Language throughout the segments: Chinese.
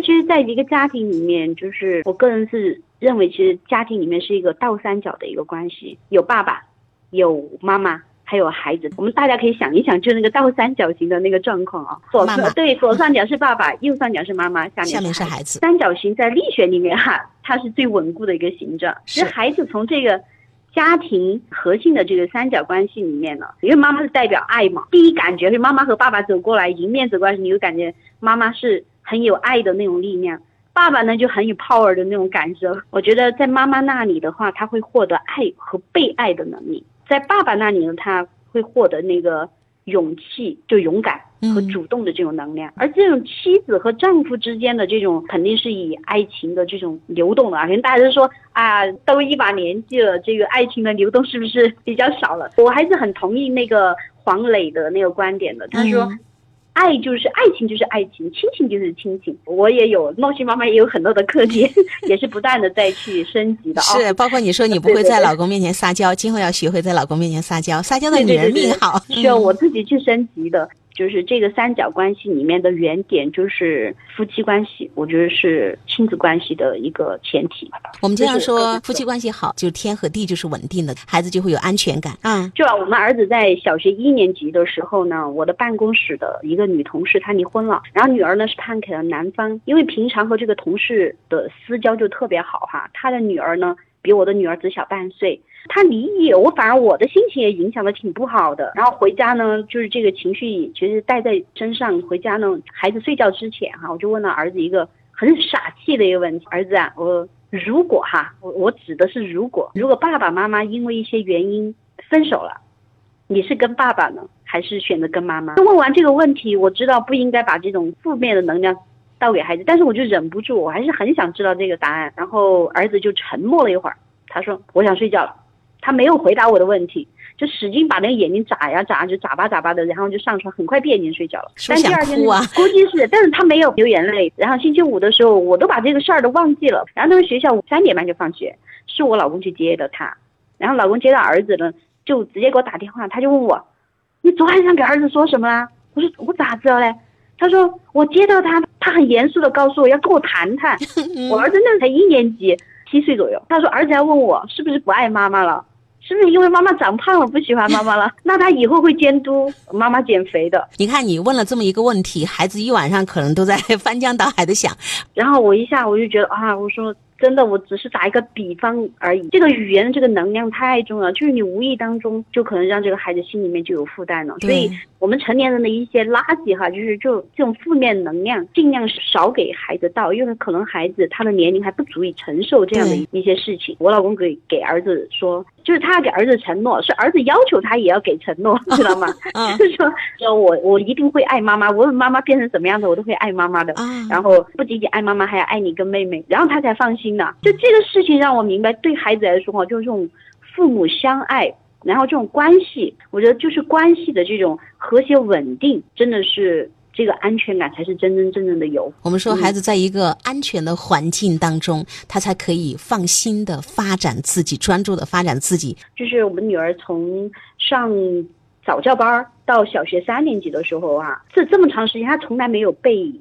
其实，在一个家庭里面，就是我个人是认为，其实家庭里面是一个倒三角的一个关系，有爸爸，有妈妈。还有孩子，我们大家可以想一想，就那个倒三角形的那个状况啊。左对，左上角是爸爸，右上角是妈妈，下面下面是孩子。三角形在力学里面哈，它是最稳固的一个形状。其实孩子从这个家庭核心的这个三角关系里面呢，因为妈妈是代表爱嘛，第一感觉是妈妈和爸爸走过来迎面走过来，你就感觉妈妈是很有爱的那种力量，爸爸呢就很有 power 的那种感受。我觉得在妈妈那里的话，他会获得爱和被爱的能力。在爸爸那里呢，他会获得那个勇气，就勇敢和主动的这种能量。而这种妻子和丈夫之间的这种，肯定是以爱情的这种流动的啊。可能大家都说啊，都一把年纪了，这个爱情的流动是不是比较少了？我还是很同意那个黄磊的那个观点的。他说。爱就是爱情，就是爱情；亲情就是亲情。我也有，诺西妈妈也有很多的课题，也是不断的在去升级的。是，包括你说你不会在老公面前撒娇，今后要学会在老公面前撒娇。撒娇的女人命好，需要我自己去升级的。就是这个三角关系里面的原点，就是夫妻关系，我觉得是亲子关系的一个前提。我们经常说夫妻关系好，就天和地就是稳定的，孩子就会有安全感。嗯，就啊我们儿子在小学一年级的时候呢，我的办公室的一个女同事她离婚了，然后女儿呢是判给了男方，因为平常和这个同事的私交就特别好哈，她的女儿呢。比我的女儿只小半岁，她离异，我反而我的心情也影响的挺不好的。然后回家呢，就是这个情绪其实带在身上。回家呢，孩子睡觉之前哈，我就问了儿子一个很傻气的一个问题：儿子啊，我如果哈，我我指的是如果，如果爸爸妈妈因为一些原因分手了，你是跟爸爸呢，还是选择跟妈妈？问完这个问题，我知道不应该把这种负面的能量。倒给孩子，但是我就忍不住，我还是很想知道这个答案。然后儿子就沉默了一会儿，他说：“我想睡觉了。”他没有回答我的问题，就使劲把那个眼睛眨呀眨，就眨巴眨巴的，然后就上床，很快闭眼睛睡觉了。但第二天估计是，但是他没有流眼泪。然后星期五的时候，我都把这个事儿都忘记了。然后那个学校三点半就放学，是我老公去接的他。然后老公接到儿子呢，就直接给我打电话，他就问我：“你昨晚上给儿子说什么啊？”我说：“我咋知道嘞？”他说：“我接到他，他很严肃的告诉我要跟我谈谈。我儿子那才一年级，七岁左右。他说儿子还问我是不是不爱妈妈了，是不是因为妈妈长胖了不喜欢妈妈了？那他以后会监督妈妈减肥的。你看你问了这么一个问题，孩子一晚上可能都在翻江倒海的想。然后我一下我就觉得啊，我说。”真的，我只是打一个比方而已。这个语言的这个能量太重要，就是你无意当中就可能让这个孩子心里面就有负担了。所以，我们成年人的一些垃圾哈，就是就这种负面能量，尽量少给孩子倒，因为可能孩子他的年龄还不足以承受这样的一些事情。我老公给给儿子说。就是他要给儿子承诺，是儿子要求他也要给承诺，知道吗？就是说，说我我一定会爱妈妈，无论妈妈变成什么样子，我都会爱妈妈的。然后不仅仅爱妈妈，还要爱你跟妹妹，然后他才放心呢。就这个事情让我明白，对孩子来说哈，就是这种父母相爱，然后这种关系，我觉得就是关系的这种和谐稳定，真的是。这个安全感才是真真正正的有。我们说，孩子在一个安全的环境当中，他才可以放心的发展自己，专注的发展自己。就是我们女儿从上早教班到小学三年级的时候啊，这这么长时间，她从来没有被。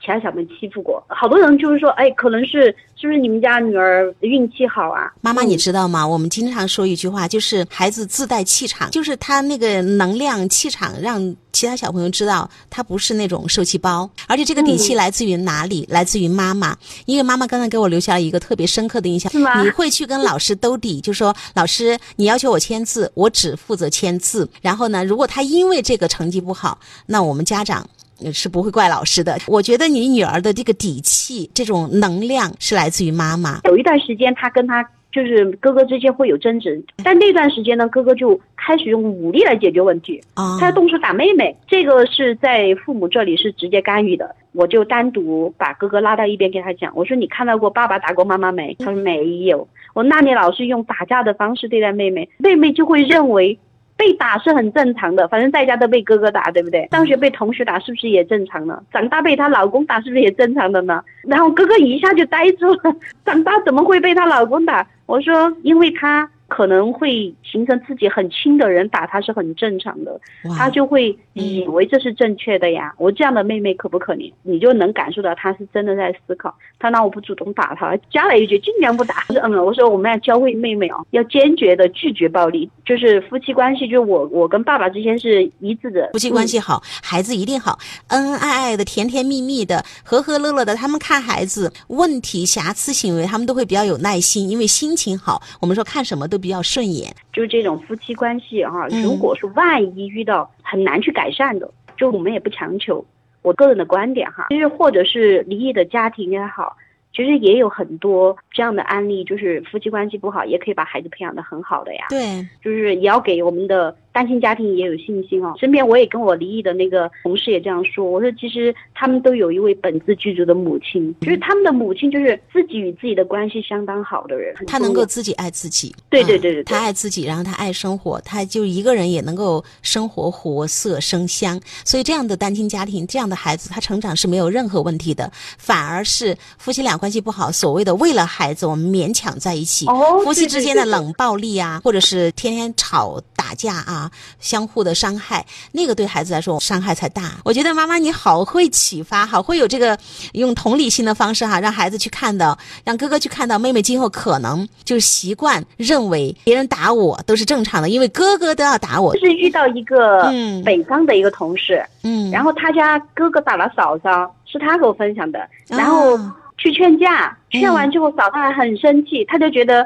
其他小朋友欺负过，好多人就是说，哎，可能是是不是你们家女儿运气好啊？妈妈，你知道吗？我们经常说一句话，就是孩子自带气场，就是他那个能量气场，让其他小朋友知道他不是那种受气包，而且这个底气来自于哪里？来自于妈妈，因为妈妈刚才给我留下了一个特别深刻的印象。你会去跟老师兜底，就说老师，你要求我签字，我只负责签字。然后呢，如果他因为这个成绩不好，那我们家长。是不会怪老师的。我觉得你女儿的这个底气、这种能量是来自于妈妈。有一段时间，她跟她就是哥哥之间会有争执，但那段时间呢，哥哥就开始用武力来解决问题。啊，他要动手打妹妹，这个是在父母这里是直接干预的。我就单独把哥哥拉到一边跟他讲，我说你看到过爸爸打过妈妈没？他说没有。我那你老是用打架的方式对待妹妹，妹妹就会认为。被打是很正常的，反正在家都被哥哥打，对不对？上学被同学打是不是也正常呢？长大被她老公打是不是也正常的呢？然后哥哥一下就呆住了，长大怎么会被她老公打？我说，因为他可能会形成自己很亲的人打他是很正常的，他就会以为这是正确的呀。我这样的妹妹可不可怜？你就能感受到他是真的在思考。他那我不主动打他，加了一句尽量不打。我说嗯，我说我们要教会妹妹哦，要坚决的拒绝暴力。就是夫妻关系，就我我跟爸爸之间是一致的，夫妻关系好，孩子一定好，恩恩爱爱的，甜甜蜜蜜的，和和乐乐的。他们看孩子问题、瑕疵行为，他们都会比较有耐心，因为心情好。我们说看什么都比较顺眼。就这种夫妻关系哈，如果是万一遇到很难去改善的，就我们也不强求。我个人的观点哈，其实或者是离异的家庭也好。其实也有很多这样的案例，就是夫妻关系不好，也可以把孩子培养的很好的呀。对，就是也要给我们的单亲家庭也有信心哦。身边我也跟我离异的那个同事也这样说，我说其实他们都有一位本自具足的母亲，就是他们的母亲就是自己与自己的关系相当好的人，他能够自己爱自己。对对对对，他爱自己，然后他爱生活，他就一个人也能够生活活色生香。所以这样的单亲家庭，这样的孩子，他成长是没有任何问题的，反而是夫妻俩。关系不好，所谓的为了孩子，我们勉强在一起，夫妻之间的冷暴力啊，或者是天天吵打架啊，相互的伤害，那个对孩子来说伤害才大。我觉得妈妈你好会启发，好会有这个用同理心的方式哈，让孩子去看到，让哥哥去看到妹妹今后可能就是习惯认为别人打我都是正常的，因为哥哥都要打我。就是遇到一个北方的一个同事，嗯，然后他家哥哥打了嫂嫂，是他给我分享的，然后。去劝架，劝完之后嫂子还很生气，她就觉得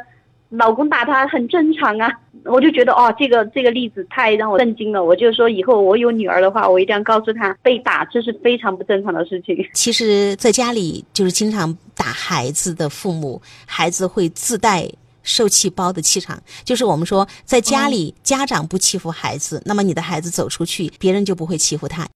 老公打她很正常啊。我就觉得哦，这个这个例子太让我震惊了。我就说以后我有女儿的话，我一定要告诉她，被打这是非常不正常的事情。其实，在家里就是经常打孩子的父母，孩子会自带受气包的气场。就是我们说，在家里家长不欺负孩子，那么你的孩子走出去，别人就不会欺负他。